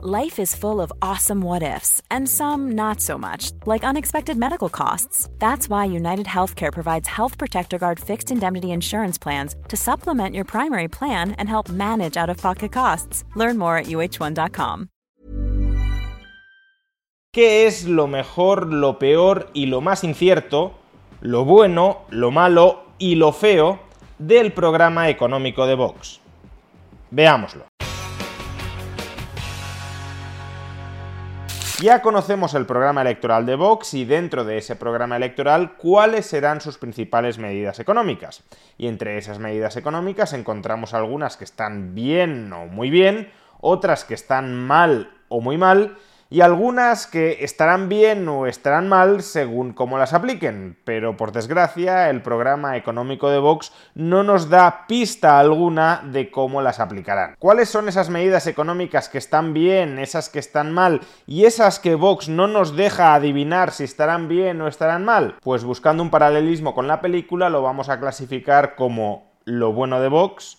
Life is full of awesome what ifs, and some not so much, like unexpected medical costs. That's why United Healthcare provides Health Protector Guard fixed indemnity insurance plans to supplement your primary plan and help manage out of pocket costs. Learn more at uh1.com. ¿Qué es lo mejor, lo peor y lo más incierto, lo bueno, lo malo y lo feo del programa económico de Vox? Veámoslo. Ya conocemos el programa electoral de Vox y dentro de ese programa electoral cuáles serán sus principales medidas económicas. Y entre esas medidas económicas encontramos algunas que están bien o muy bien, otras que están mal o muy mal, y algunas que estarán bien o estarán mal según cómo las apliquen, pero por desgracia el programa económico de Vox no nos da pista alguna de cómo las aplicarán. ¿Cuáles son esas medidas económicas que están bien, esas que están mal y esas que Vox no nos deja adivinar si estarán bien o estarán mal? Pues buscando un paralelismo con la película lo vamos a clasificar como lo bueno de Vox,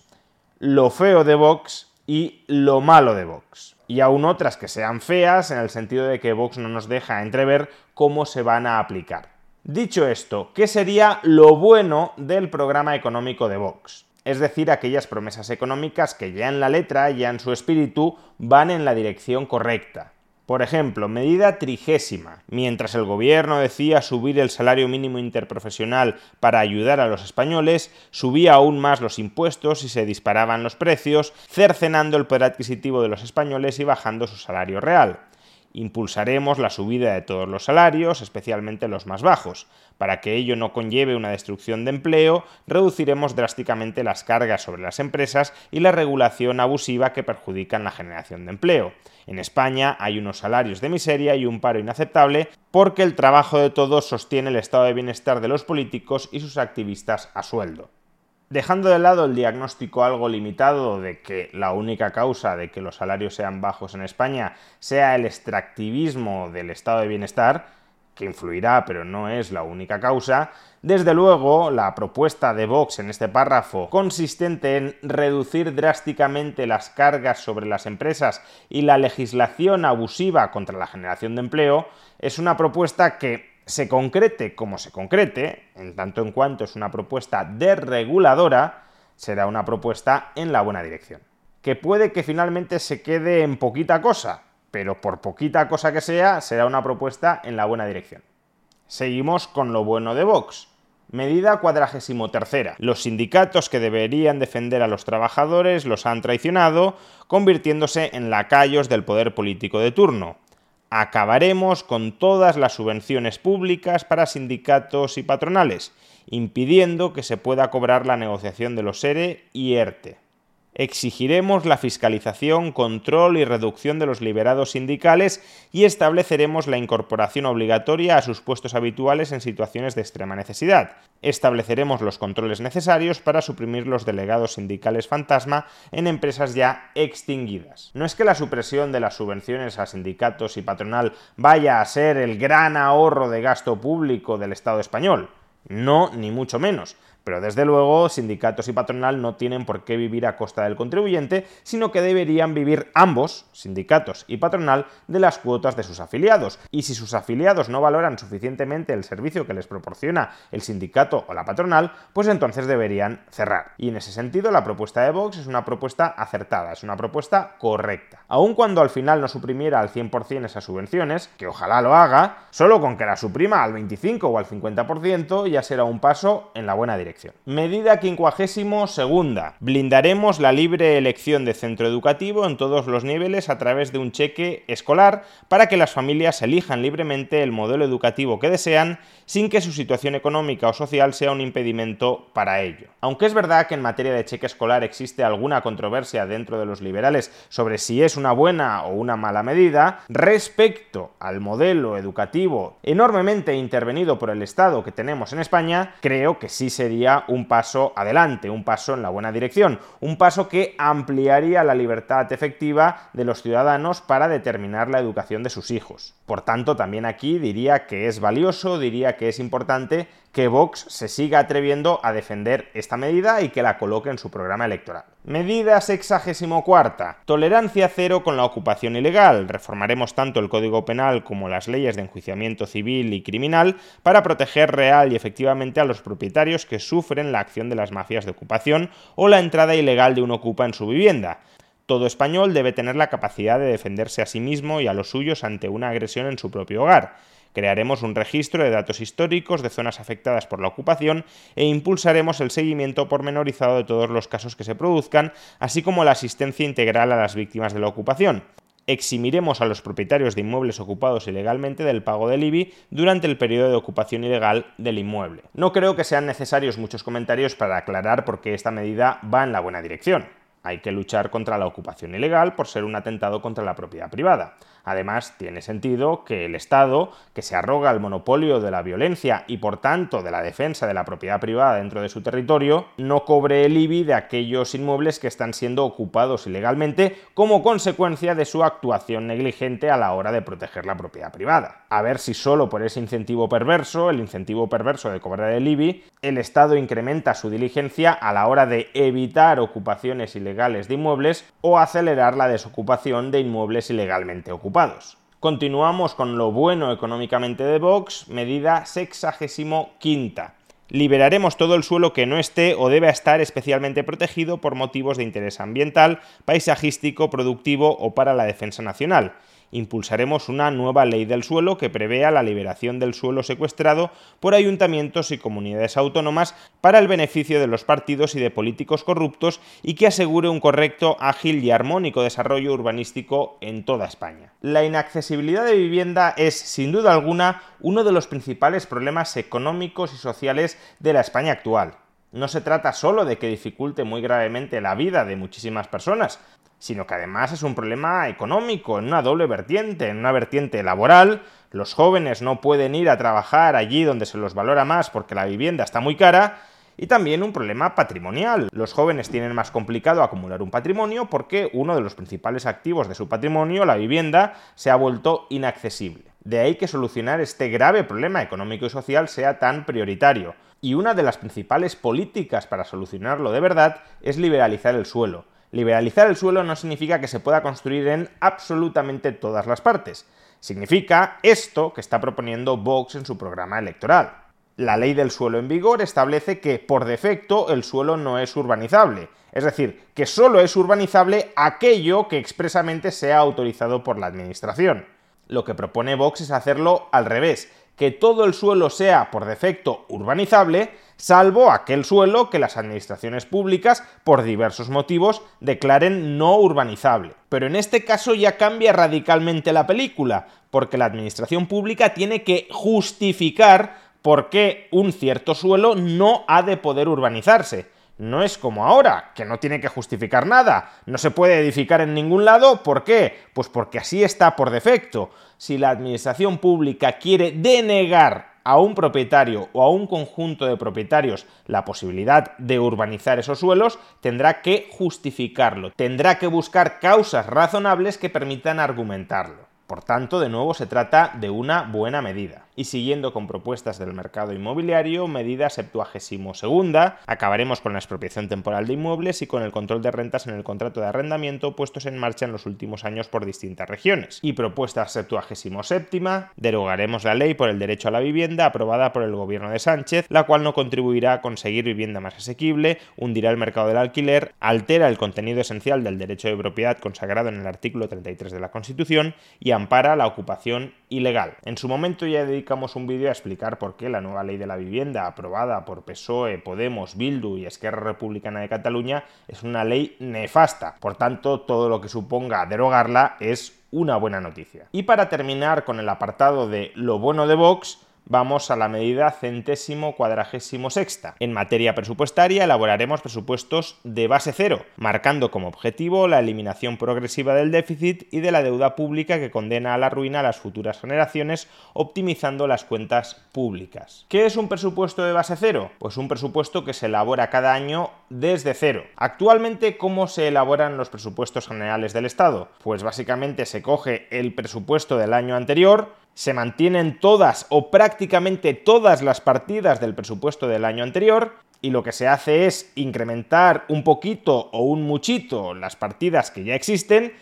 lo feo de Vox y lo malo de Vox y aún otras que sean feas en el sentido de que Vox no nos deja entrever cómo se van a aplicar. Dicho esto, ¿qué sería lo bueno del programa económico de Vox? Es decir, aquellas promesas económicas que ya en la letra, ya en su espíritu, van en la dirección correcta. Por ejemplo, medida trigésima. Mientras el gobierno decía subir el salario mínimo interprofesional para ayudar a los españoles, subía aún más los impuestos y se disparaban los precios, cercenando el poder adquisitivo de los españoles y bajando su salario real. Impulsaremos la subida de todos los salarios, especialmente los más bajos. Para que ello no conlleve una destrucción de empleo, reduciremos drásticamente las cargas sobre las empresas y la regulación abusiva que perjudican la generación de empleo. En España hay unos salarios de miseria y un paro inaceptable porque el trabajo de todos sostiene el estado de bienestar de los políticos y sus activistas a sueldo. Dejando de lado el diagnóstico algo limitado de que la única causa de que los salarios sean bajos en España sea el extractivismo del estado de bienestar, que influirá pero no es la única causa, desde luego la propuesta de Vox en este párrafo, consistente en reducir drásticamente las cargas sobre las empresas y la legislación abusiva contra la generación de empleo, es una propuesta que se concrete como se concrete, en tanto en cuanto es una propuesta desreguladora, será una propuesta en la buena dirección. Que puede que finalmente se quede en poquita cosa, pero por poquita cosa que sea, será una propuesta en la buena dirección. Seguimos con lo bueno de Vox. Medida cuadragésimo tercera. Los sindicatos que deberían defender a los trabajadores los han traicionado, convirtiéndose en lacayos del poder político de turno acabaremos con todas las subvenciones públicas para sindicatos y patronales, impidiendo que se pueda cobrar la negociación de los ERE y ERTE. Exigiremos la fiscalización, control y reducción de los liberados sindicales y estableceremos la incorporación obligatoria a sus puestos habituales en situaciones de extrema necesidad. Estableceremos los controles necesarios para suprimir los delegados sindicales fantasma en empresas ya extinguidas. No es que la supresión de las subvenciones a sindicatos y patronal vaya a ser el gran ahorro de gasto público del Estado español. No, ni mucho menos. Pero desde luego, sindicatos y patronal no tienen por qué vivir a costa del contribuyente, sino que deberían vivir ambos, sindicatos y patronal, de las cuotas de sus afiliados. Y si sus afiliados no valoran suficientemente el servicio que les proporciona el sindicato o la patronal, pues entonces deberían cerrar. Y en ese sentido, la propuesta de Vox es una propuesta acertada, es una propuesta correcta. Aun cuando al final no suprimiera al 100% esas subvenciones, que ojalá lo haga, solo con que la suprima al 25 o al 50% ya será un paso en la buena dirección. Medida quincuagésimo segunda. Blindaremos la libre elección de centro educativo en todos los niveles a través de un cheque escolar para que las familias elijan libremente el modelo educativo que desean sin que su situación económica o social sea un impedimento para ello. Aunque es verdad que en materia de cheque escolar existe alguna controversia dentro de los liberales sobre si es una buena o una mala medida, respecto al modelo educativo enormemente intervenido por el Estado que tenemos en España, creo que sí sería sería un paso adelante, un paso en la buena dirección, un paso que ampliaría la libertad efectiva de los ciudadanos para determinar la educación de sus hijos. Por tanto, también aquí diría que es valioso, diría que es importante que Vox se siga atreviendo a defender esta medida y que la coloque en su programa electoral. Medida sexagésimo cuarta. Tolerancia cero con la ocupación ilegal. Reformaremos tanto el Código Penal como las leyes de enjuiciamiento civil y criminal para proteger real y efectivamente a los propietarios que sufren la acción de las mafias de ocupación o la entrada ilegal de un ocupa en su vivienda. Todo español debe tener la capacidad de defenderse a sí mismo y a los suyos ante una agresión en su propio hogar. Crearemos un registro de datos históricos de zonas afectadas por la ocupación e impulsaremos el seguimiento pormenorizado de todos los casos que se produzcan, así como la asistencia integral a las víctimas de la ocupación eximiremos a los propietarios de inmuebles ocupados ilegalmente del pago del IBI durante el periodo de ocupación ilegal del inmueble. No creo que sean necesarios muchos comentarios para aclarar por qué esta medida va en la buena dirección. Hay que luchar contra la ocupación ilegal por ser un atentado contra la propiedad privada. Además, tiene sentido que el Estado, que se arroga el monopolio de la violencia y por tanto de la defensa de la propiedad privada dentro de su territorio, no cobre el IBI de aquellos inmuebles que están siendo ocupados ilegalmente como consecuencia de su actuación negligente a la hora de proteger la propiedad privada. A ver si solo por ese incentivo perverso, el incentivo perverso de cobrar el IBI, el Estado incrementa su diligencia a la hora de evitar ocupaciones ilegales de inmuebles o acelerar la desocupación de inmuebles ilegalmente ocupados. Continuamos con lo bueno económicamente de Vox, medida sexagésimo quinta. Liberaremos todo el suelo que no esté o deba estar especialmente protegido por motivos de interés ambiental, paisajístico, productivo o para la defensa nacional impulsaremos una nueva ley del suelo que prevea la liberación del suelo secuestrado por ayuntamientos y comunidades autónomas para el beneficio de los partidos y de políticos corruptos y que asegure un correcto, ágil y armónico desarrollo urbanístico en toda España. La inaccesibilidad de vivienda es, sin duda alguna, uno de los principales problemas económicos y sociales de la España actual. No se trata solo de que dificulte muy gravemente la vida de muchísimas personas, sino que además es un problema económico, en una doble vertiente, en una vertiente laboral, los jóvenes no pueden ir a trabajar allí donde se los valora más porque la vivienda está muy cara, y también un problema patrimonial. Los jóvenes tienen más complicado acumular un patrimonio porque uno de los principales activos de su patrimonio, la vivienda, se ha vuelto inaccesible. De ahí que solucionar este grave problema económico y social sea tan prioritario. Y una de las principales políticas para solucionarlo de verdad es liberalizar el suelo. Liberalizar el suelo no significa que se pueda construir en absolutamente todas las partes. Significa esto que está proponiendo Vox en su programa electoral. La ley del suelo en vigor establece que por defecto el suelo no es urbanizable, es decir, que solo es urbanizable aquello que expresamente sea autorizado por la Administración. Lo que propone Vox es hacerlo al revés, que todo el suelo sea por defecto urbanizable, salvo aquel suelo que las administraciones públicas, por diversos motivos, declaren no urbanizable. Pero en este caso ya cambia radicalmente la película, porque la administración pública tiene que justificar por qué un cierto suelo no ha de poder urbanizarse. No es como ahora, que no tiene que justificar nada, no se puede edificar en ningún lado, ¿por qué? Pues porque así está por defecto. Si la administración pública quiere denegar a un propietario o a un conjunto de propietarios la posibilidad de urbanizar esos suelos, tendrá que justificarlo, tendrá que buscar causas razonables que permitan argumentarlo. Por tanto, de nuevo se trata de una buena medida y siguiendo con propuestas del mercado inmobiliario, medida 72 segunda, acabaremos con la expropiación temporal de inmuebles y con el control de rentas en el contrato de arrendamiento puestos en marcha en los últimos años por distintas regiones. Y propuesta 77 séptima, derogaremos la ley por el derecho a la vivienda aprobada por el gobierno de Sánchez, la cual no contribuirá a conseguir vivienda más asequible, hundirá el mercado del alquiler, altera el contenido esencial del derecho de propiedad consagrado en el artículo 33 de la Constitución y ampara la ocupación ilegal. En su momento ya un vídeo a explicar por qué la nueva ley de la vivienda aprobada por PSOE, Podemos, Bildu y Esquerra Republicana de Cataluña es una ley nefasta. Por tanto, todo lo que suponga derogarla es una buena noticia. Y para terminar con el apartado de lo bueno de Vox, vamos a la medida centésimo cuadragésimo sexta. En materia presupuestaria elaboraremos presupuestos de base cero, marcando como objetivo la eliminación progresiva del déficit y de la deuda pública que condena a la ruina a las futuras generaciones, optimizando las cuentas públicas. ¿Qué es un presupuesto de base cero? Pues un presupuesto que se elabora cada año desde cero. Actualmente, ¿cómo se elaboran los presupuestos generales del Estado? Pues básicamente se coge el presupuesto del año anterior, se mantienen todas o prácticamente todas las partidas del presupuesto del año anterior y lo que se hace es incrementar un poquito o un muchito las partidas que ya existen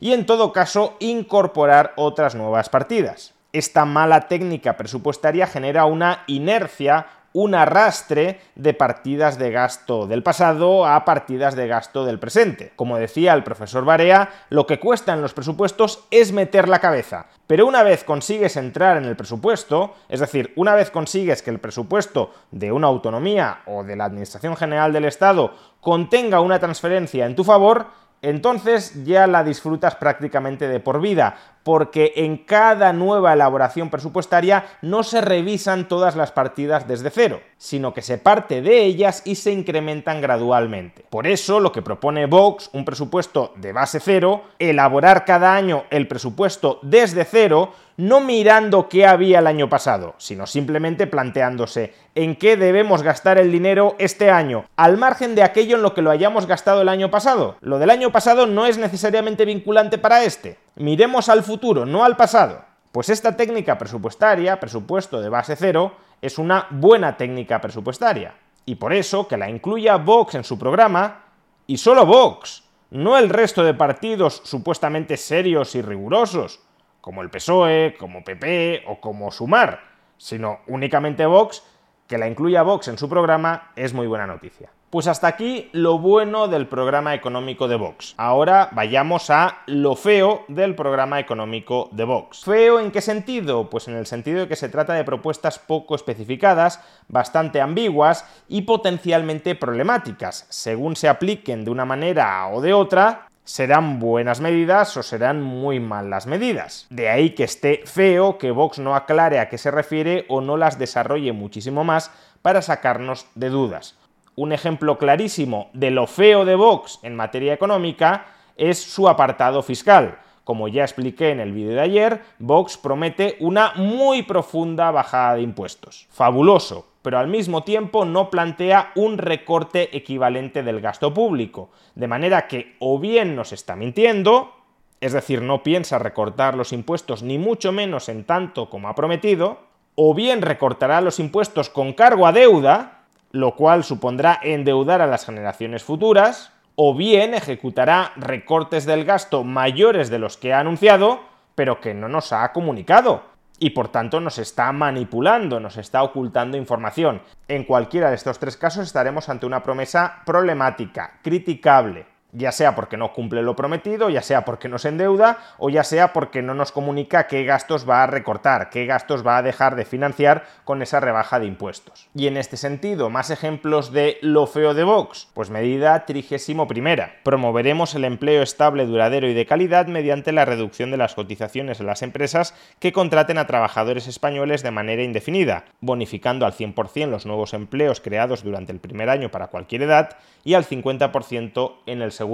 y en todo caso incorporar otras nuevas partidas. Esta mala técnica presupuestaria genera una inercia un arrastre de partidas de gasto del pasado a partidas de gasto del presente. Como decía el profesor Barea, lo que cuesta en los presupuestos es meter la cabeza. Pero una vez consigues entrar en el presupuesto, es decir, una vez consigues que el presupuesto de una autonomía o de la Administración General del Estado contenga una transferencia en tu favor, entonces ya la disfrutas prácticamente de por vida, porque en cada nueva elaboración presupuestaria no se revisan todas las partidas desde cero, sino que se parte de ellas y se incrementan gradualmente. Por eso lo que propone Vox, un presupuesto de base cero, elaborar cada año el presupuesto desde cero, no mirando qué había el año pasado, sino simplemente planteándose en qué debemos gastar el dinero este año, al margen de aquello en lo que lo hayamos gastado el año pasado. Lo del año pasado no es necesariamente vinculante para este. Miremos al futuro, no al pasado. Pues esta técnica presupuestaria, presupuesto de base cero, es una buena técnica presupuestaria. Y por eso que la incluya Vox en su programa, y solo Vox, no el resto de partidos supuestamente serios y rigurosos, como el PSOE, como PP o como Sumar, sino únicamente Vox, que la incluya Vox en su programa es muy buena noticia. Pues hasta aquí lo bueno del programa económico de Vox. Ahora vayamos a lo feo del programa económico de Vox. ¿Feo en qué sentido? Pues en el sentido de que se trata de propuestas poco especificadas, bastante ambiguas y potencialmente problemáticas. Según se apliquen de una manera o de otra, serán buenas medidas o serán muy malas medidas. De ahí que esté feo que Vox no aclare a qué se refiere o no las desarrolle muchísimo más para sacarnos de dudas. Un ejemplo clarísimo de lo feo de Vox en materia económica es su apartado fiscal. Como ya expliqué en el vídeo de ayer, Vox promete una muy profunda bajada de impuestos. Fabuloso, pero al mismo tiempo no plantea un recorte equivalente del gasto público. De manera que o bien nos está mintiendo, es decir, no piensa recortar los impuestos ni mucho menos en tanto como ha prometido, o bien recortará los impuestos con cargo a deuda, lo cual supondrá endeudar a las generaciones futuras, o bien ejecutará recortes del gasto mayores de los que ha anunciado, pero que no nos ha comunicado. Y por tanto nos está manipulando, nos está ocultando información. En cualquiera de estos tres casos estaremos ante una promesa problemática, criticable ya sea porque no cumple lo prometido, ya sea porque no se endeuda o ya sea porque no nos comunica qué gastos va a recortar, qué gastos va a dejar de financiar con esa rebaja de impuestos. Y en este sentido, más ejemplos de lo feo de Vox, pues medida trigésimo primera. Promoveremos el empleo estable, duradero y de calidad mediante la reducción de las cotizaciones en las empresas que contraten a trabajadores españoles de manera indefinida, bonificando al 100% los nuevos empleos creados durante el primer año para cualquier edad y al 50% en el segundo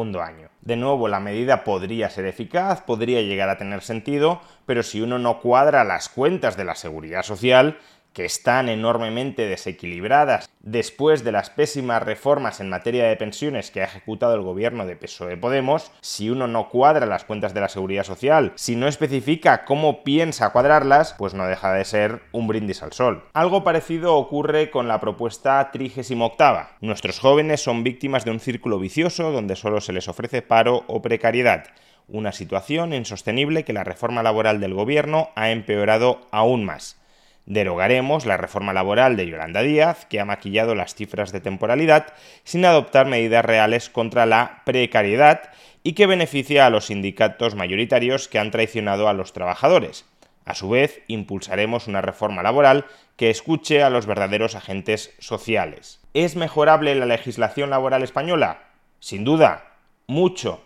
De nuevo, la medida podría ser eficaz, podría llegar a tener sentido, pero si uno no cuadra las cuentas de la seguridad social, que están enormemente desequilibradas después de las pésimas reformas en materia de pensiones que ha ejecutado el gobierno de PSOE Podemos, si uno no cuadra las cuentas de la seguridad social, si no especifica cómo piensa cuadrarlas, pues no deja de ser un brindis al sol. Algo parecido ocurre con la propuesta 38. Nuestros jóvenes son víctimas de un círculo vicioso donde solo se les ofrece paro o precariedad una situación insostenible que la reforma laboral del gobierno ha empeorado aún más. Derogaremos la reforma laboral de Yolanda Díaz, que ha maquillado las cifras de temporalidad sin adoptar medidas reales contra la precariedad y que beneficia a los sindicatos mayoritarios que han traicionado a los trabajadores. A su vez, impulsaremos una reforma laboral que escuche a los verdaderos agentes sociales. ¿Es mejorable la legislación laboral española? Sin duda, mucho.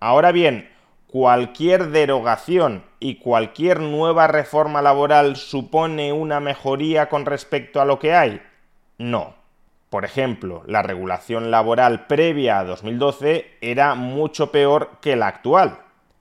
Ahora bien, ¿cualquier derogación y cualquier nueva reforma laboral supone una mejoría con respecto a lo que hay? No. Por ejemplo, la regulación laboral previa a 2012 era mucho peor que la actual.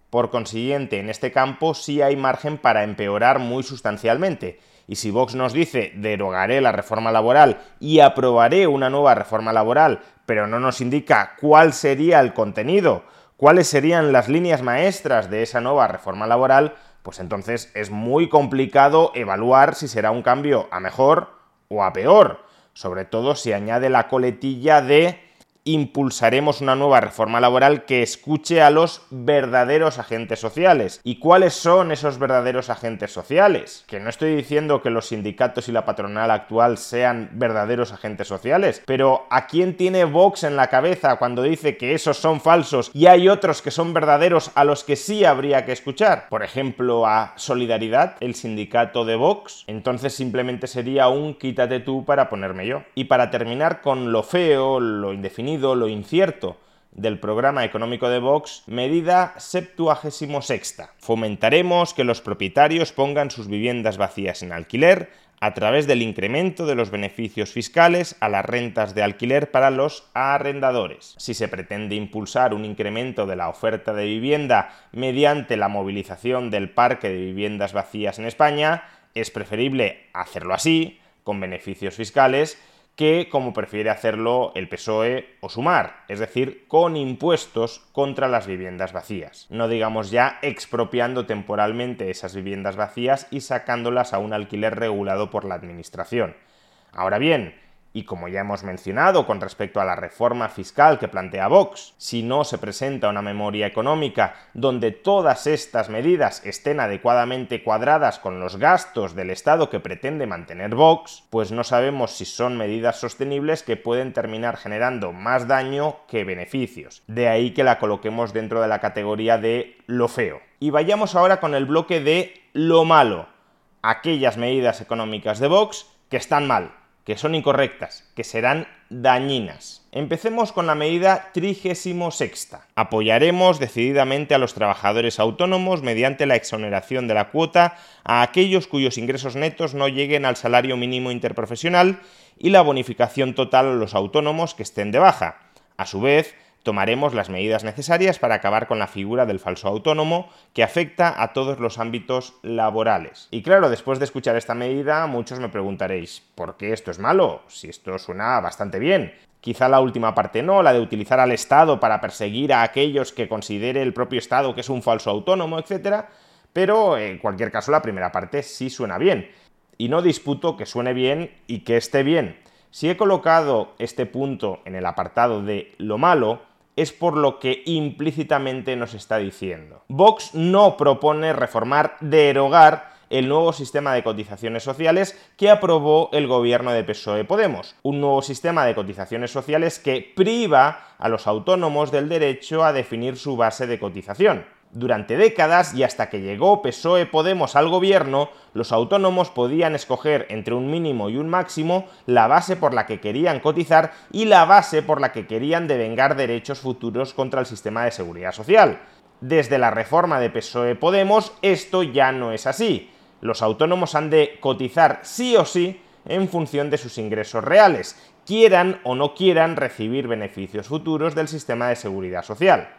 Por consiguiente, en este campo sí hay margen para empeorar muy sustancialmente. Y si Vox nos dice derogaré la reforma laboral y aprobaré una nueva reforma laboral, pero no nos indica cuál sería el contenido, cuáles serían las líneas maestras de esa nueva reforma laboral, pues entonces es muy complicado evaluar si será un cambio a mejor o a peor, sobre todo si añade la coletilla de impulsaremos una nueva reforma laboral que escuche a los verdaderos agentes sociales. ¿Y cuáles son esos verdaderos agentes sociales? Que no estoy diciendo que los sindicatos y la patronal actual sean verdaderos agentes sociales, pero ¿a quién tiene Vox en la cabeza cuando dice que esos son falsos y hay otros que son verdaderos a los que sí habría que escuchar? Por ejemplo, a Solidaridad, el sindicato de Vox. Entonces simplemente sería un quítate tú para ponerme yo. Y para terminar con lo feo, lo indefinido, lo incierto del programa económico de Vox, medida 76. Fomentaremos que los propietarios pongan sus viviendas vacías en alquiler a través del incremento de los beneficios fiscales a las rentas de alquiler para los arrendadores. Si se pretende impulsar un incremento de la oferta de vivienda mediante la movilización del parque de viviendas vacías en España, es preferible hacerlo así, con beneficios fiscales, que como prefiere hacerlo el PSOE o Sumar, es decir, con impuestos contra las viviendas vacías. No digamos ya expropiando temporalmente esas viviendas vacías y sacándolas a un alquiler regulado por la Administración. Ahora bien, y como ya hemos mencionado con respecto a la reforma fiscal que plantea Vox, si no se presenta una memoria económica donde todas estas medidas estén adecuadamente cuadradas con los gastos del Estado que pretende mantener Vox, pues no sabemos si son medidas sostenibles que pueden terminar generando más daño que beneficios. De ahí que la coloquemos dentro de la categoría de lo feo. Y vayamos ahora con el bloque de lo malo, aquellas medidas económicas de Vox que están mal que son incorrectas, que serán dañinas. Empecemos con la medida 36. Apoyaremos decididamente a los trabajadores autónomos mediante la exoneración de la cuota a aquellos cuyos ingresos netos no lleguen al salario mínimo interprofesional y la bonificación total a los autónomos que estén de baja. A su vez, tomaremos las medidas necesarias para acabar con la figura del falso autónomo que afecta a todos los ámbitos laborales. Y claro, después de escuchar esta medida, muchos me preguntaréis, ¿por qué esto es malo? Si esto suena bastante bien. Quizá la última parte no, la de utilizar al Estado para perseguir a aquellos que considere el propio Estado que es un falso autónomo, etc. Pero en cualquier caso la primera parte sí suena bien. Y no disputo que suene bien y que esté bien. Si he colocado este punto en el apartado de lo malo, es por lo que implícitamente nos está diciendo. Vox no propone reformar, derogar el nuevo sistema de cotizaciones sociales que aprobó el gobierno de PSOE Podemos, un nuevo sistema de cotizaciones sociales que priva a los autónomos del derecho a definir su base de cotización. Durante décadas y hasta que llegó PSOE Podemos al gobierno, los autónomos podían escoger entre un mínimo y un máximo la base por la que querían cotizar y la base por la que querían devengar derechos futuros contra el sistema de seguridad social. Desde la reforma de PSOE Podemos esto ya no es así. Los autónomos han de cotizar sí o sí en función de sus ingresos reales, quieran o no quieran recibir beneficios futuros del sistema de seguridad social.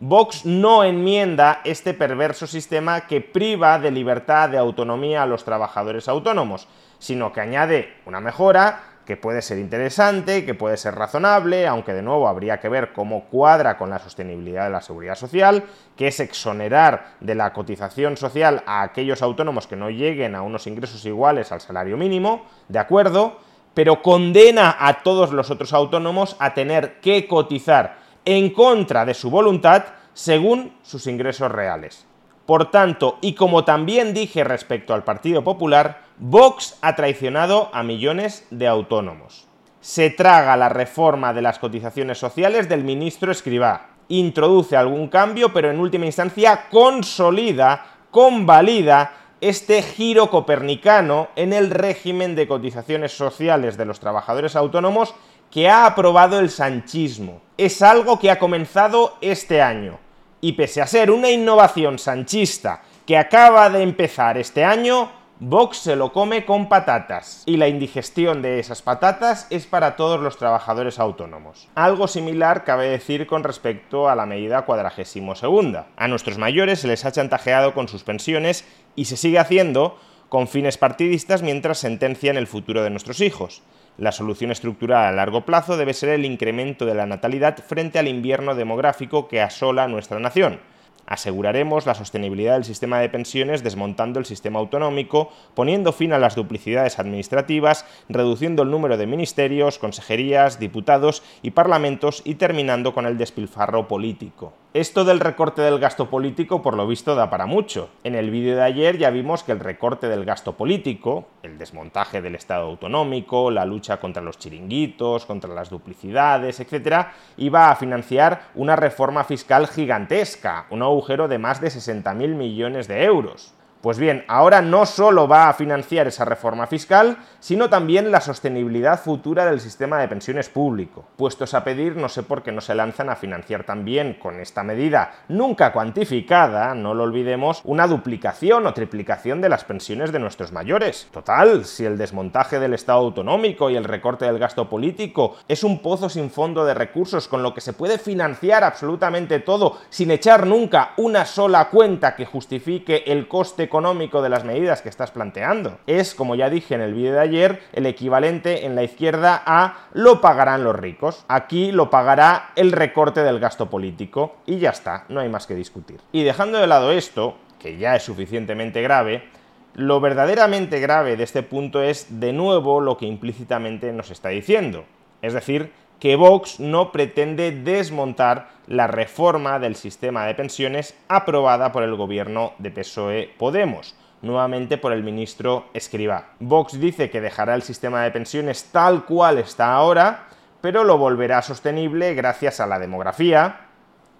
Vox no enmienda este perverso sistema que priva de libertad de autonomía a los trabajadores autónomos, sino que añade una mejora que puede ser interesante, que puede ser razonable, aunque de nuevo habría que ver cómo cuadra con la sostenibilidad de la seguridad social, que es exonerar de la cotización social a aquellos autónomos que no lleguen a unos ingresos iguales al salario mínimo, de acuerdo, pero condena a todos los otros autónomos a tener que cotizar en contra de su voluntad según sus ingresos reales. Por tanto, y como también dije respecto al Partido Popular, Vox ha traicionado a millones de autónomos. Se traga la reforma de las cotizaciones sociales del ministro Escribá. Introduce algún cambio, pero en última instancia consolida, convalida este giro copernicano en el régimen de cotizaciones sociales de los trabajadores autónomos que ha aprobado el sanchismo. Es algo que ha comenzado este año. Y pese a ser una innovación sanchista que acaba de empezar este año, Vox se lo come con patatas y la indigestión de esas patatas es para todos los trabajadores autónomos. Algo similar cabe decir con respecto a la medida cuadragésimo segunda. A nuestros mayores se les ha chantajeado con sus pensiones y se sigue haciendo con fines partidistas mientras sentencian el futuro de nuestros hijos. La solución estructural a largo plazo debe ser el incremento de la natalidad frente al invierno demográfico que asola nuestra nación Aseguraremos la sostenibilidad del sistema de pensiones desmontando el sistema autonómico, poniendo fin a las duplicidades administrativas, reduciendo el número de ministerios, consejerías, diputados y parlamentos y terminando con el despilfarro político. Esto del recorte del gasto político, por lo visto, da para mucho. En el vídeo de ayer ya vimos que el recorte del gasto político, el desmontaje del Estado autonómico, la lucha contra los chiringuitos, contra las duplicidades, etc., iba a financiar una reforma fiscal gigantesca, un agujero de más de 60.000 millones de euros. Pues bien, ahora no solo va a financiar esa reforma fiscal, sino también la sostenibilidad futura del sistema de pensiones público. Puestos a pedir, no sé por qué no se lanzan a financiar también con esta medida nunca cuantificada, no lo olvidemos, una duplicación o triplicación de las pensiones de nuestros mayores. Total, si el desmontaje del Estado autonómico y el recorte del gasto político es un pozo sin fondo de recursos con lo que se puede financiar absolutamente todo sin echar nunca una sola cuenta que justifique el coste económico de las medidas que estás planteando. Es, como ya dije en el vídeo de ayer, el equivalente en la izquierda a lo pagarán los ricos. Aquí lo pagará el recorte del gasto político y ya está, no hay más que discutir. Y dejando de lado esto, que ya es suficientemente grave, lo verdaderamente grave de este punto es de nuevo lo que implícitamente nos está diciendo. Es decir, que Vox no pretende desmontar la reforma del sistema de pensiones aprobada por el gobierno de PSOE Podemos, nuevamente por el ministro Escribá. Vox dice que dejará el sistema de pensiones tal cual está ahora, pero lo volverá sostenible gracias a la demografía.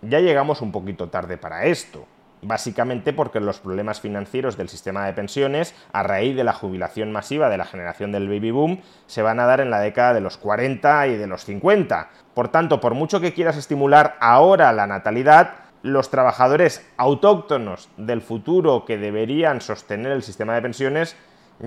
Ya llegamos un poquito tarde para esto básicamente porque los problemas financieros del sistema de pensiones, a raíz de la jubilación masiva de la generación del baby boom, se van a dar en la década de los 40 y de los 50. Por tanto, por mucho que quieras estimular ahora la natalidad, los trabajadores autóctonos del futuro que deberían sostener el sistema de pensiones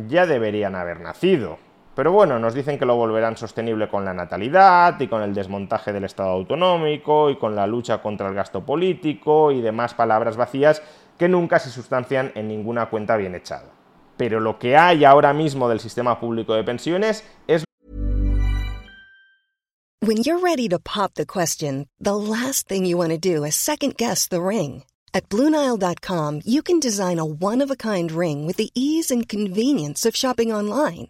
ya deberían haber nacido. Pero bueno, nos dicen que lo volverán sostenible con la natalidad y con el desmontaje del Estado autonómico y con la lucha contra el gasto político y demás palabras vacías que nunca se sustancian en ninguna cuenta bien echada. Pero lo que hay ahora mismo del sistema público de pensiones es When you're ready to pop the question, the last thing you want to do is second guess the ring. At BlueNile.com, you can design a one-of-a-kind ring with the ease and convenience of shopping online.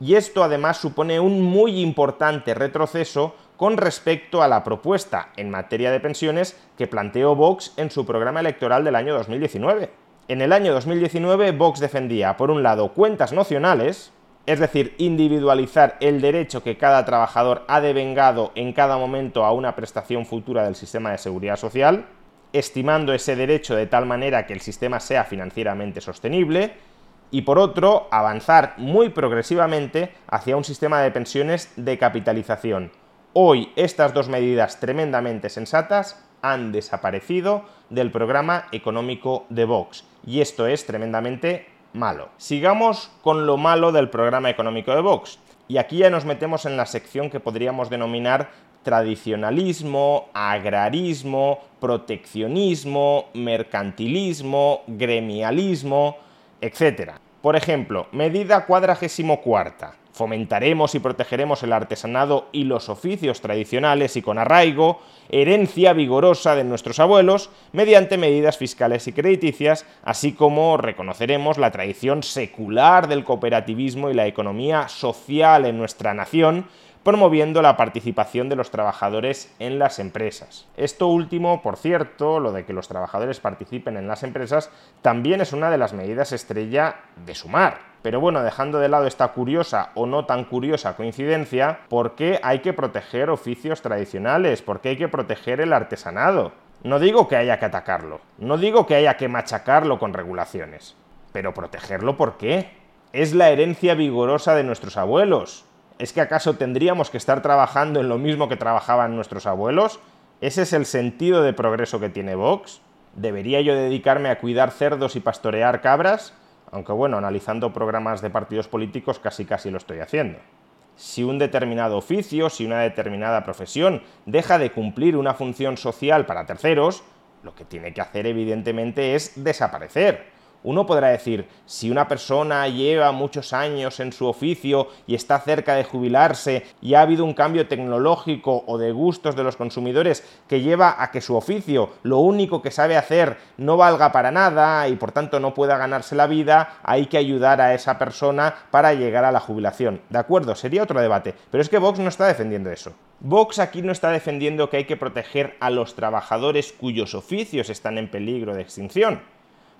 Y esto además supone un muy importante retroceso con respecto a la propuesta en materia de pensiones que planteó Vox en su programa electoral del año 2019. En el año 2019 Vox defendía, por un lado, cuentas nocionales, es decir, individualizar el derecho que cada trabajador ha devengado en cada momento a una prestación futura del sistema de seguridad social, estimando ese derecho de tal manera que el sistema sea financieramente sostenible, y por otro, avanzar muy progresivamente hacia un sistema de pensiones de capitalización. Hoy estas dos medidas tremendamente sensatas han desaparecido del programa económico de Vox y esto es tremendamente malo. Sigamos con lo malo del programa económico de Vox. Y aquí ya nos metemos en la sección que podríamos denominar tradicionalismo, agrarismo, proteccionismo, mercantilismo, gremialismo, etc. Por ejemplo, medida cuadragésimo cuarta. Fomentaremos y protegeremos el artesanado y los oficios tradicionales y con arraigo, herencia vigorosa de nuestros abuelos, mediante medidas fiscales y crediticias, así como reconoceremos la tradición secular del cooperativismo y la economía social en nuestra nación, promoviendo la participación de los trabajadores en las empresas. Esto último, por cierto, lo de que los trabajadores participen en las empresas, también es una de las medidas estrella de Sumar. Pero bueno, dejando de lado esta curiosa o no tan curiosa coincidencia, ¿por qué hay que proteger oficios tradicionales? ¿Por qué hay que proteger el artesanado? No digo que haya que atacarlo, no digo que haya que machacarlo con regulaciones, pero protegerlo ¿por qué? Es la herencia vigorosa de nuestros abuelos, ¿Es que acaso tendríamos que estar trabajando en lo mismo que trabajaban nuestros abuelos? ¿Ese es el sentido de progreso que tiene Vox? ¿Debería yo dedicarme a cuidar cerdos y pastorear cabras? Aunque bueno, analizando programas de partidos políticos casi casi lo estoy haciendo. Si un determinado oficio, si una determinada profesión deja de cumplir una función social para terceros, lo que tiene que hacer evidentemente es desaparecer uno podrá decir, si una persona lleva muchos años en su oficio y está cerca de jubilarse y ha habido un cambio tecnológico o de gustos de los consumidores que lleva a que su oficio, lo único que sabe hacer, no valga para nada y por tanto no pueda ganarse la vida, hay que ayudar a esa persona para llegar a la jubilación. De acuerdo, sería otro debate, pero es que Vox no está defendiendo eso. Vox aquí no está defendiendo que hay que proteger a los trabajadores cuyos oficios están en peligro de extinción.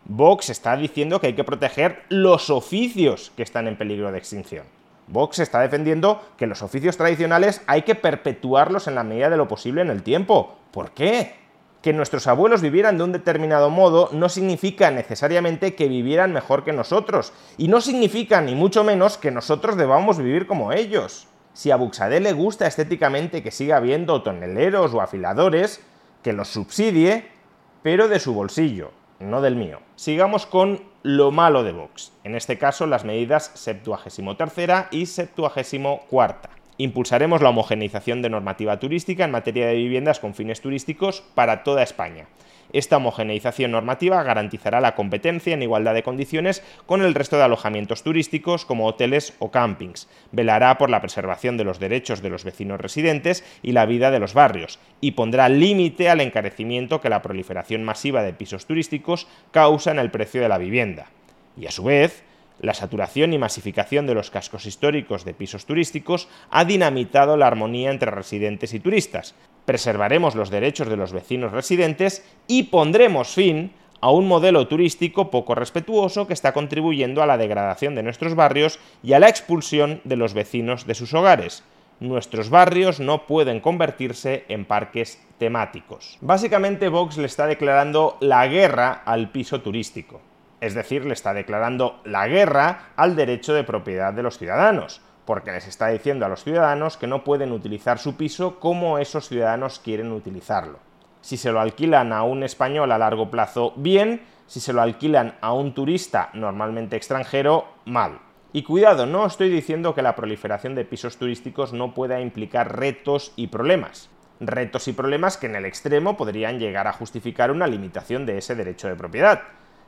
Vox está diciendo que hay que proteger los oficios que están en peligro de extinción. Vox está defendiendo que los oficios tradicionales hay que perpetuarlos en la medida de lo posible en el tiempo. ¿Por qué? Que nuestros abuelos vivieran de un determinado modo no significa necesariamente que vivieran mejor que nosotros, y no significa ni mucho menos que nosotros debamos vivir como ellos. Si a Buxadé le gusta estéticamente que siga habiendo toneleros o afiladores, que los subsidie, pero de su bolsillo no del mío. Sigamos con lo malo de Vox, en este caso las medidas 73 y 74. Impulsaremos la homogeneización de normativa turística en materia de viviendas con fines turísticos para toda España. Esta homogeneización normativa garantizará la competencia en igualdad de condiciones con el resto de alojamientos turísticos como hoteles o campings. Velará por la preservación de los derechos de los vecinos residentes y la vida de los barrios y pondrá límite al encarecimiento que la proliferación masiva de pisos turísticos causa en el precio de la vivienda. Y a su vez, la saturación y masificación de los cascos históricos de pisos turísticos ha dinamitado la armonía entre residentes y turistas, preservaremos los derechos de los vecinos residentes y pondremos fin a un modelo turístico poco respetuoso que está contribuyendo a la degradación de nuestros barrios y a la expulsión de los vecinos de sus hogares. Nuestros barrios no pueden convertirse en parques temáticos. Básicamente Vox le está declarando la guerra al piso turístico. Es decir, le está declarando la guerra al derecho de propiedad de los ciudadanos porque les está diciendo a los ciudadanos que no pueden utilizar su piso como esos ciudadanos quieren utilizarlo. Si se lo alquilan a un español a largo plazo, bien, si se lo alquilan a un turista normalmente extranjero, mal. Y cuidado, no estoy diciendo que la proliferación de pisos turísticos no pueda implicar retos y problemas. Retos y problemas que en el extremo podrían llegar a justificar una limitación de ese derecho de propiedad.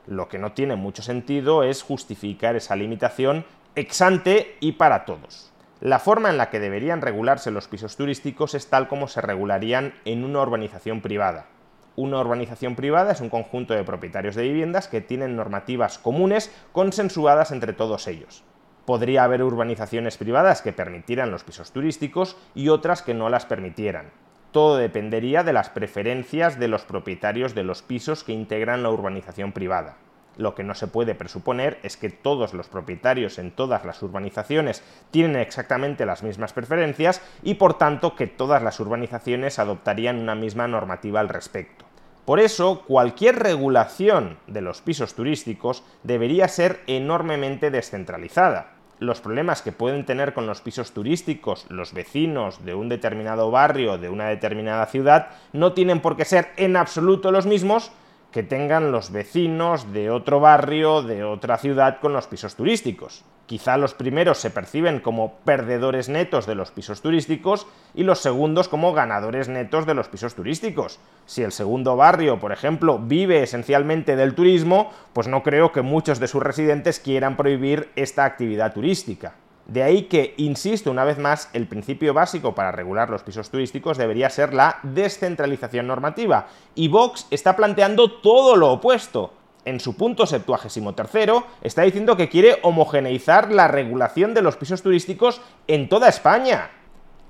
Lo que no tiene mucho sentido es justificar esa limitación exante y para todos. La forma en la que deberían regularse los pisos turísticos es tal como se regularían en una urbanización privada. Una urbanización privada es un conjunto de propietarios de viviendas que tienen normativas comunes consensuadas entre todos ellos. Podría haber urbanizaciones privadas que permitieran los pisos turísticos y otras que no las permitieran. Todo dependería de las preferencias de los propietarios de los pisos que integran la urbanización privada. Lo que no se puede presuponer es que todos los propietarios en todas las urbanizaciones tienen exactamente las mismas preferencias y por tanto que todas las urbanizaciones adoptarían una misma normativa al respecto. Por eso, cualquier regulación de los pisos turísticos debería ser enormemente descentralizada. Los problemas que pueden tener con los pisos turísticos los vecinos de un determinado barrio, de una determinada ciudad, no tienen por qué ser en absoluto los mismos que tengan los vecinos de otro barrio, de otra ciudad con los pisos turísticos. Quizá los primeros se perciben como perdedores netos de los pisos turísticos y los segundos como ganadores netos de los pisos turísticos. Si el segundo barrio, por ejemplo, vive esencialmente del turismo, pues no creo que muchos de sus residentes quieran prohibir esta actividad turística. De ahí que, insisto una vez más, el principio básico para regular los pisos turísticos debería ser la descentralización normativa. Y Vox está planteando todo lo opuesto. En su punto 73 está diciendo que quiere homogeneizar la regulación de los pisos turísticos en toda España.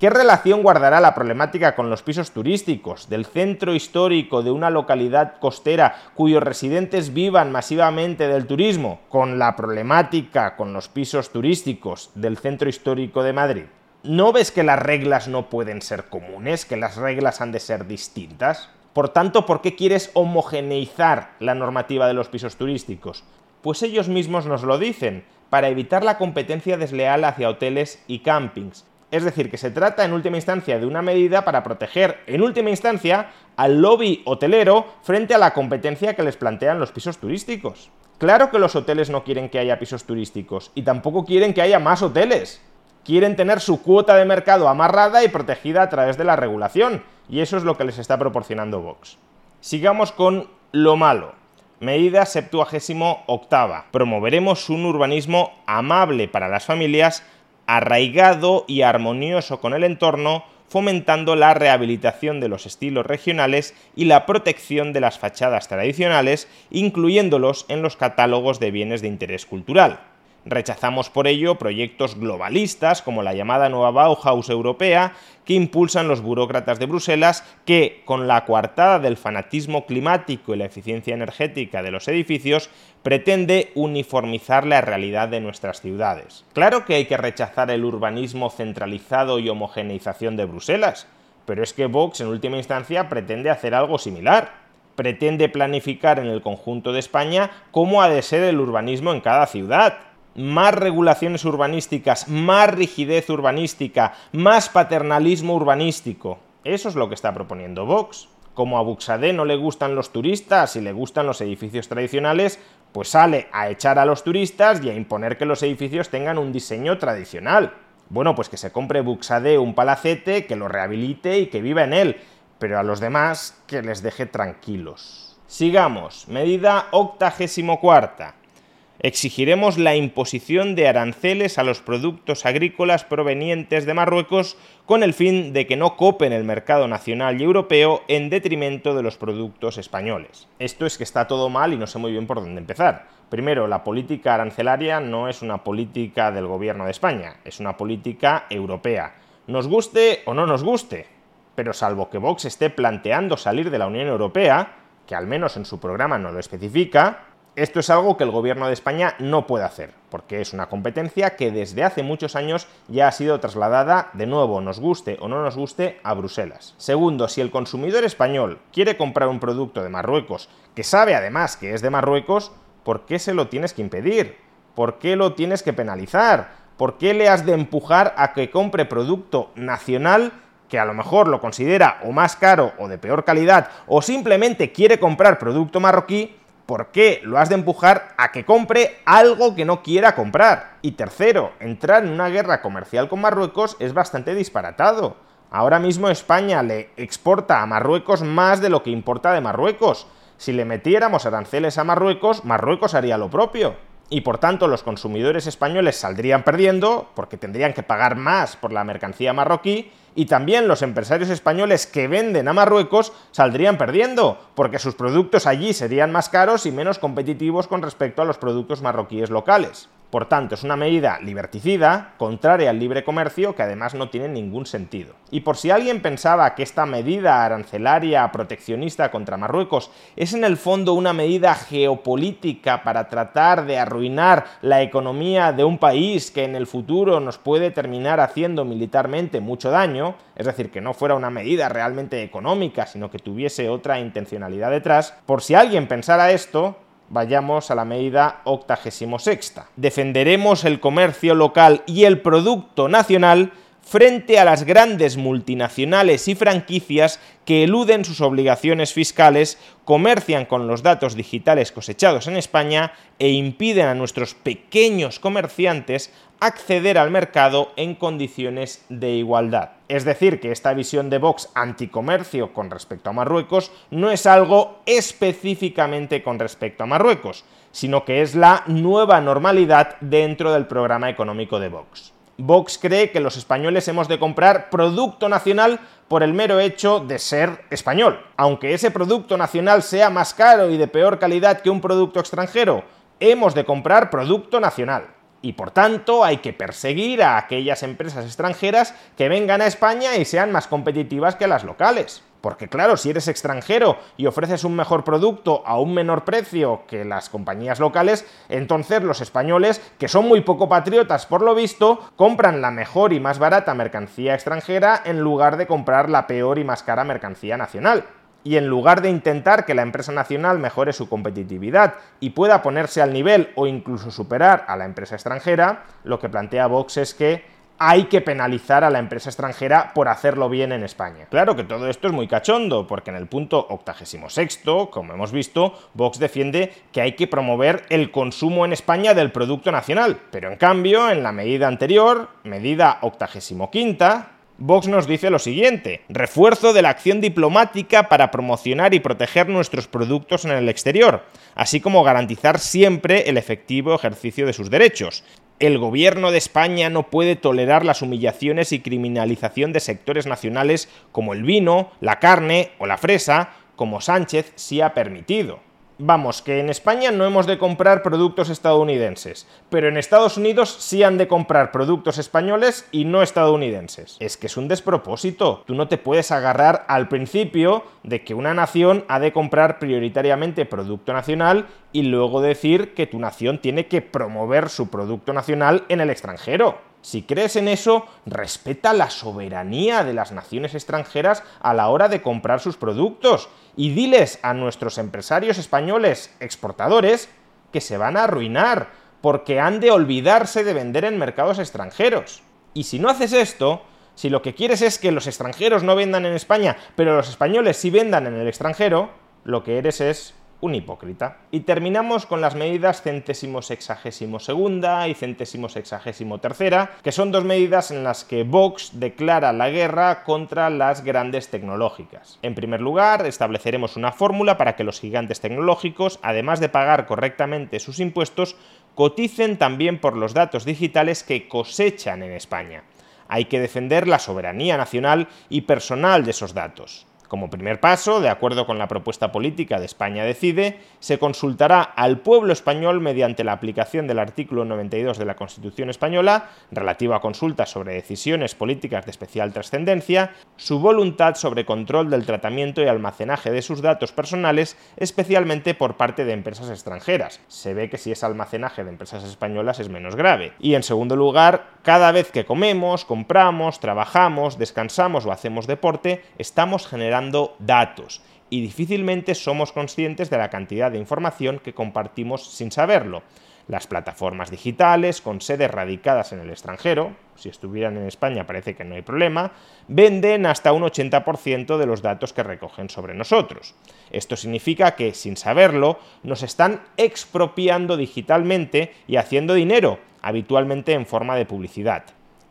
¿Qué relación guardará la problemática con los pisos turísticos del centro histórico de una localidad costera cuyos residentes vivan masivamente del turismo con la problemática con los pisos turísticos del centro histórico de Madrid? ¿No ves que las reglas no pueden ser comunes, que las reglas han de ser distintas? Por tanto, ¿por qué quieres homogeneizar la normativa de los pisos turísticos? Pues ellos mismos nos lo dicen, para evitar la competencia desleal hacia hoteles y campings, es decir, que se trata en última instancia de una medida para proteger, en última instancia, al lobby hotelero frente a la competencia que les plantean los pisos turísticos. Claro que los hoteles no quieren que haya pisos turísticos y tampoco quieren que haya más hoteles. Quieren tener su cuota de mercado amarrada y protegida a través de la regulación, y eso es lo que les está proporcionando Vox. Sigamos con lo malo. Medida 78. octava. Promoveremos un urbanismo amable para las familias arraigado y armonioso con el entorno, fomentando la rehabilitación de los estilos regionales y la protección de las fachadas tradicionales, incluyéndolos en los catálogos de bienes de interés cultural. Rechazamos por ello proyectos globalistas como la llamada nueva Bauhaus europea que impulsan los burócratas de Bruselas que, con la coartada del fanatismo climático y la eficiencia energética de los edificios, pretende uniformizar la realidad de nuestras ciudades. Claro que hay que rechazar el urbanismo centralizado y homogeneización de Bruselas, pero es que Vox en última instancia pretende hacer algo similar pretende planificar en el conjunto de España cómo ha de ser el urbanismo en cada ciudad más regulaciones urbanísticas, más rigidez urbanística, más paternalismo urbanístico. Eso es lo que está proponiendo Vox. Como a Buxadé no le gustan los turistas y le gustan los edificios tradicionales, pues sale a echar a los turistas y a imponer que los edificios tengan un diseño tradicional. Bueno, pues que se compre Buxadé un palacete, que lo rehabilite y que viva en él, pero a los demás que les deje tranquilos. Sigamos, medida octagésimo cuarta exigiremos la imposición de aranceles a los productos agrícolas provenientes de Marruecos con el fin de que no copen el mercado nacional y europeo en detrimento de los productos españoles. Esto es que está todo mal y no sé muy bien por dónde empezar. Primero, la política arancelaria no es una política del gobierno de España, es una política europea. Nos guste o no nos guste, pero salvo que Vox esté planteando salir de la Unión Europea, que al menos en su programa no lo especifica, esto es algo que el gobierno de España no puede hacer, porque es una competencia que desde hace muchos años ya ha sido trasladada, de nuevo, nos guste o no nos guste, a Bruselas. Segundo, si el consumidor español quiere comprar un producto de Marruecos, que sabe además que es de Marruecos, ¿por qué se lo tienes que impedir? ¿Por qué lo tienes que penalizar? ¿Por qué le has de empujar a que compre producto nacional que a lo mejor lo considera o más caro o de peor calidad, o simplemente quiere comprar producto marroquí, ¿Por qué lo has de empujar a que compre algo que no quiera comprar? Y tercero, entrar en una guerra comercial con Marruecos es bastante disparatado. Ahora mismo España le exporta a Marruecos más de lo que importa de Marruecos. Si le metiéramos aranceles a Marruecos, Marruecos haría lo propio. Y por tanto los consumidores españoles saldrían perdiendo porque tendrían que pagar más por la mercancía marroquí y también los empresarios españoles que venden a Marruecos saldrían perdiendo, porque sus productos allí serían más caros y menos competitivos con respecto a los productos marroquíes locales. Por tanto, es una medida liberticida, contraria al libre comercio, que además no tiene ningún sentido. Y por si alguien pensaba que esta medida arancelaria proteccionista contra Marruecos es en el fondo una medida geopolítica para tratar de arruinar la economía de un país que en el futuro nos puede terminar haciendo militarmente mucho daño, es decir, que no fuera una medida realmente económica, sino que tuviese otra intencionalidad detrás, por si alguien pensara esto, Vayamos a la medida 86. Defenderemos el comercio local y el producto nacional frente a las grandes multinacionales y franquicias que eluden sus obligaciones fiscales, comercian con los datos digitales cosechados en España e impiden a nuestros pequeños comerciantes acceder al mercado en condiciones de igualdad. Es decir, que esta visión de Vox anticomercio con respecto a Marruecos no es algo específicamente con respecto a Marruecos, sino que es la nueva normalidad dentro del programa económico de Vox. Vox cree que los españoles hemos de comprar producto nacional por el mero hecho de ser español. Aunque ese producto nacional sea más caro y de peor calidad que un producto extranjero, hemos de comprar producto nacional y por tanto hay que perseguir a aquellas empresas extranjeras que vengan a España y sean más competitivas que las locales. Porque claro, si eres extranjero y ofreces un mejor producto a un menor precio que las compañías locales, entonces los españoles, que son muy poco patriotas por lo visto, compran la mejor y más barata mercancía extranjera en lugar de comprar la peor y más cara mercancía nacional. Y en lugar de intentar que la empresa nacional mejore su competitividad y pueda ponerse al nivel o incluso superar a la empresa extranjera, lo que plantea Vox es que hay que penalizar a la empresa extranjera por hacerlo bien en España. Claro que todo esto es muy cachondo, porque en el punto 86, como hemos visto, Vox defiende que hay que promover el consumo en España del producto nacional, pero en cambio, en la medida anterior, medida 85, Vox nos dice lo siguiente, refuerzo de la acción diplomática para promocionar y proteger nuestros productos en el exterior, así como garantizar siempre el efectivo ejercicio de sus derechos. El gobierno de España no puede tolerar las humillaciones y criminalización de sectores nacionales como el vino, la carne o la fresa, como Sánchez sí ha permitido. Vamos, que en España no hemos de comprar productos estadounidenses, pero en Estados Unidos sí han de comprar productos españoles y no estadounidenses. Es que es un despropósito. Tú no te puedes agarrar al principio de que una nación ha de comprar prioritariamente producto nacional y luego decir que tu nación tiene que promover su producto nacional en el extranjero. Si crees en eso, respeta la soberanía de las naciones extranjeras a la hora de comprar sus productos y diles a nuestros empresarios españoles exportadores que se van a arruinar porque han de olvidarse de vender en mercados extranjeros. Y si no haces esto, si lo que quieres es que los extranjeros no vendan en España, pero los españoles sí vendan en el extranjero, lo que eres es un hipócrita. Y terminamos con las medidas centésimo sexagésimo segunda y centésimo sexagésimo tercera, que son dos medidas en las que Vox declara la guerra contra las grandes tecnológicas. En primer lugar, estableceremos una fórmula para que los gigantes tecnológicos, además de pagar correctamente sus impuestos, coticen también por los datos digitales que cosechan en España. Hay que defender la soberanía nacional y personal de esos datos. Como primer paso, de acuerdo con la propuesta política de España Decide, se consultará al pueblo español mediante la aplicación del artículo 92 de la Constitución española, relativo a consultas sobre decisiones políticas de especial trascendencia, su voluntad sobre control del tratamiento y almacenaje de sus datos personales, especialmente por parte de empresas extranjeras. Se ve que si es almacenaje de empresas españolas es menos grave. Y en segundo lugar, cada vez que comemos, compramos, trabajamos, descansamos o hacemos deporte, estamos generando datos y difícilmente somos conscientes de la cantidad de información que compartimos sin saberlo. Las plataformas digitales, con sedes radicadas en el extranjero, si estuvieran en España parece que no hay problema, venden hasta un 80% de los datos que recogen sobre nosotros. Esto significa que, sin saberlo, nos están expropiando digitalmente y haciendo dinero, habitualmente en forma de publicidad.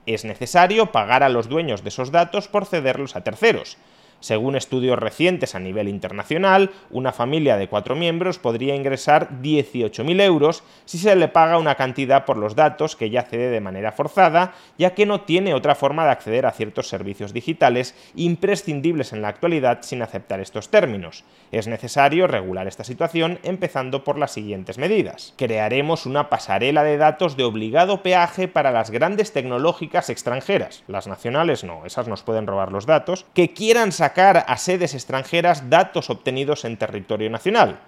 Es necesario pagar a los dueños de esos datos por cederlos a terceros. Según estudios recientes a nivel internacional, una familia de cuatro miembros podría ingresar 18.000 euros si se le paga una cantidad por los datos que ya cede de manera forzada, ya que no tiene otra forma de acceder a ciertos servicios digitales imprescindibles en la actualidad sin aceptar estos términos. Es necesario regular esta situación empezando por las siguientes medidas. Crearemos una pasarela de datos de obligado peaje para las grandes tecnológicas extranjeras. Las nacionales no, esas nos pueden robar los datos, que quieran sacar a sedes extranjeras datos obtenidos en territorio nacional.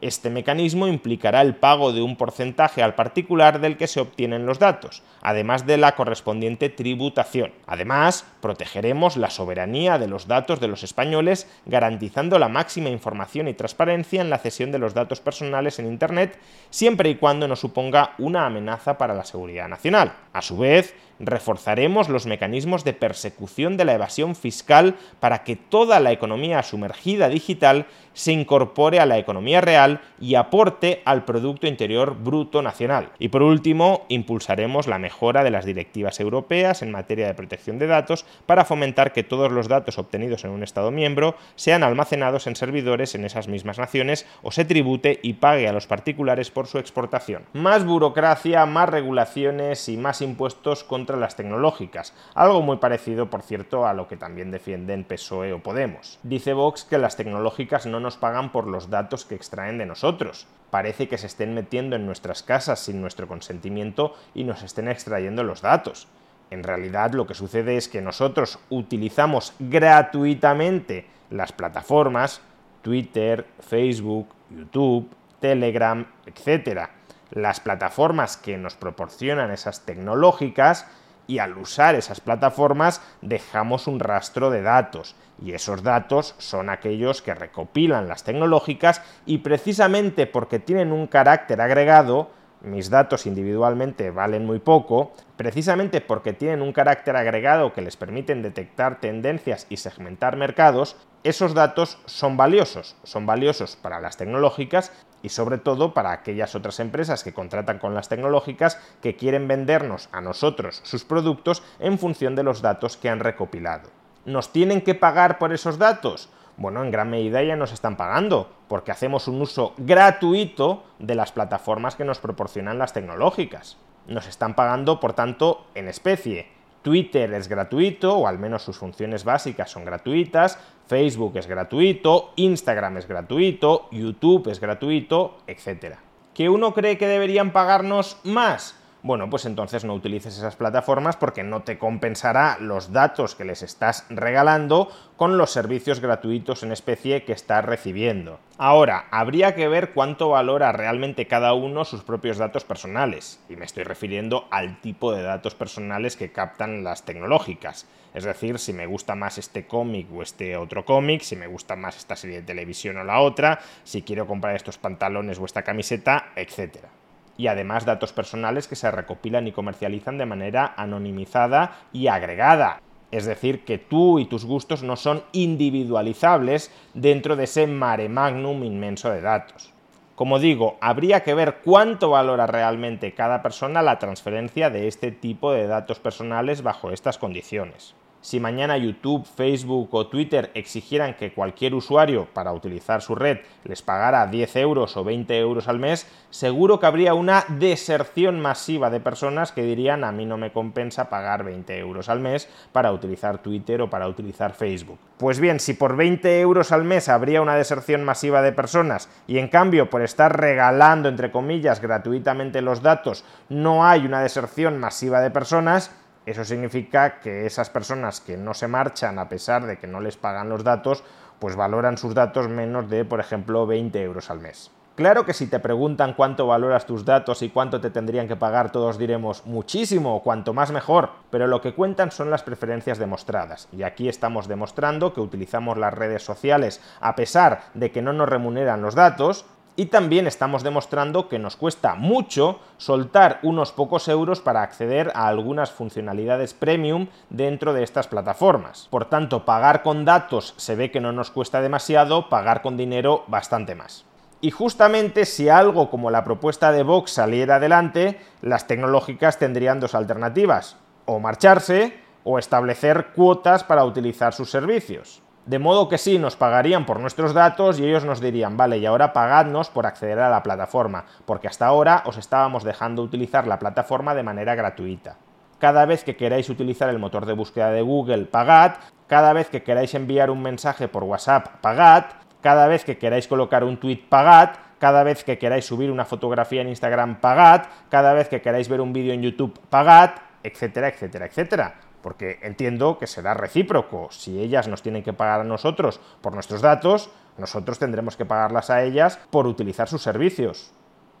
Este mecanismo implicará el pago de un porcentaje al particular del que se obtienen los datos, además de la correspondiente tributación. Además, protegeremos la soberanía de los datos de los españoles, garantizando la máxima información y transparencia en la cesión de los datos personales en Internet, siempre y cuando no suponga una amenaza para la seguridad nacional. A su vez, reforzaremos los mecanismos de persecución de la evasión fiscal para que toda la economía sumergida digital se incorpore a la economía real y aporte al Producto Interior Bruto Nacional. Y por último, impulsaremos la mejora de las directivas europeas en materia de protección de datos para fomentar que todos los datos obtenidos en un Estado miembro sean almacenados en servidores en esas mismas naciones o se tribute y pague a los particulares por su exportación. Más burocracia, más regulaciones y más impuestos contra las tecnológicas, algo muy parecido, por cierto, a lo que también defienden PSOE o Podemos. Dice Vox que las tecnológicas no nos pagan por los datos que extraen de nosotros. Parece que se estén metiendo en nuestras casas sin nuestro consentimiento y nos estén extrayendo los datos. En realidad lo que sucede es que nosotros utilizamos gratuitamente las plataformas Twitter, Facebook, YouTube, Telegram, etc. Las plataformas que nos proporcionan esas tecnológicas y al usar esas plataformas dejamos un rastro de datos. Y esos datos son aquellos que recopilan las tecnológicas y precisamente porque tienen un carácter agregado, mis datos individualmente valen muy poco, precisamente porque tienen un carácter agregado que les permiten detectar tendencias y segmentar mercados, esos datos son valiosos, son valiosos para las tecnológicas y sobre todo para aquellas otras empresas que contratan con las tecnológicas que quieren vendernos a nosotros sus productos en función de los datos que han recopilado. ¿Nos tienen que pagar por esos datos? Bueno, en gran medida ya nos están pagando, porque hacemos un uso gratuito de las plataformas que nos proporcionan las tecnológicas. Nos están pagando, por tanto, en especie. Twitter es gratuito, o al menos sus funciones básicas son gratuitas, Facebook es gratuito, Instagram es gratuito, YouTube es gratuito, etc. ¿Que uno cree que deberían pagarnos más? Bueno, pues entonces no utilices esas plataformas porque no te compensará los datos que les estás regalando con los servicios gratuitos en especie que estás recibiendo. Ahora, habría que ver cuánto valora realmente cada uno sus propios datos personales, y me estoy refiriendo al tipo de datos personales que captan las tecnológicas. Es decir, si me gusta más este cómic o este otro cómic, si me gusta más esta serie de televisión o la otra, si quiero comprar estos pantalones o esta camiseta, etcétera y además datos personales que se recopilan y comercializan de manera anonimizada y agregada. Es decir, que tú y tus gustos no son individualizables dentro de ese mare magnum inmenso de datos. Como digo, habría que ver cuánto valora realmente cada persona la transferencia de este tipo de datos personales bajo estas condiciones. Si mañana YouTube, Facebook o Twitter exigieran que cualquier usuario para utilizar su red les pagara 10 euros o 20 euros al mes, seguro que habría una deserción masiva de personas que dirían a mí no me compensa pagar 20 euros al mes para utilizar Twitter o para utilizar Facebook. Pues bien, si por 20 euros al mes habría una deserción masiva de personas y en cambio por estar regalando entre comillas gratuitamente los datos no hay una deserción masiva de personas, eso significa que esas personas que no se marchan a pesar de que no les pagan los datos, pues valoran sus datos menos de, por ejemplo, 20 euros al mes. Claro que si te preguntan cuánto valoras tus datos y cuánto te tendrían que pagar, todos diremos muchísimo, cuanto más mejor, pero lo que cuentan son las preferencias demostradas. Y aquí estamos demostrando que utilizamos las redes sociales a pesar de que no nos remuneran los datos, y también estamos demostrando que nos cuesta mucho soltar unos pocos euros para acceder a algunas funcionalidades premium dentro de estas plataformas. Por tanto, pagar con datos se ve que no nos cuesta demasiado, pagar con dinero bastante más. Y justamente si algo como la propuesta de Vox saliera adelante, las tecnológicas tendrían dos alternativas, o marcharse o establecer cuotas para utilizar sus servicios. De modo que sí, nos pagarían por nuestros datos y ellos nos dirían, vale, y ahora pagadnos por acceder a la plataforma, porque hasta ahora os estábamos dejando utilizar la plataforma de manera gratuita. Cada vez que queráis utilizar el motor de búsqueda de Google, pagad. Cada vez que queráis enviar un mensaje por WhatsApp, pagad. Cada vez que queráis colocar un tweet, pagad. Cada vez que queráis subir una fotografía en Instagram, pagad. Cada vez que queráis ver un vídeo en YouTube, pagad, etcétera, etcétera, etcétera porque entiendo que será recíproco. Si ellas nos tienen que pagar a nosotros por nuestros datos, nosotros tendremos que pagarlas a ellas por utilizar sus servicios.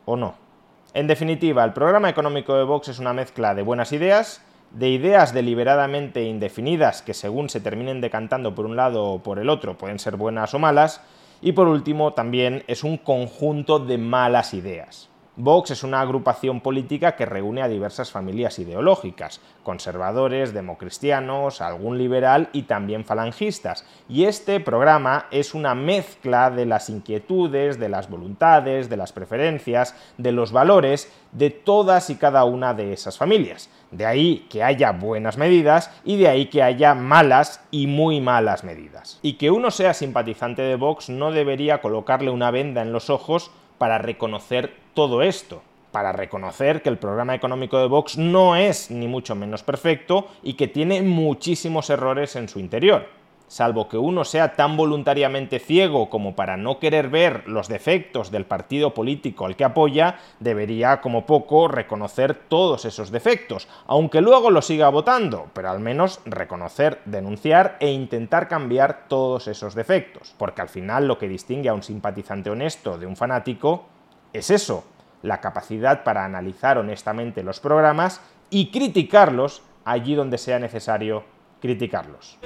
¿O no? En definitiva, el programa económico de Vox es una mezcla de buenas ideas, de ideas deliberadamente indefinidas que según se terminen decantando por un lado o por el otro pueden ser buenas o malas, y por último también es un conjunto de malas ideas. Vox es una agrupación política que reúne a diversas familias ideológicas, conservadores, democristianos, algún liberal y también falangistas. Y este programa es una mezcla de las inquietudes, de las voluntades, de las preferencias, de los valores de todas y cada una de esas familias. De ahí que haya buenas medidas y de ahí que haya malas y muy malas medidas. Y que uno sea simpatizante de Vox no debería colocarle una venda en los ojos para reconocer todo esto, para reconocer que el programa económico de Vox no es ni mucho menos perfecto y que tiene muchísimos errores en su interior. Salvo que uno sea tan voluntariamente ciego como para no querer ver los defectos del partido político al que apoya, debería como poco reconocer todos esos defectos, aunque luego lo siga votando, pero al menos reconocer, denunciar e intentar cambiar todos esos defectos, porque al final lo que distingue a un simpatizante honesto de un fanático es eso, la capacidad para analizar honestamente los programas y criticarlos allí donde sea necesario criticarlos.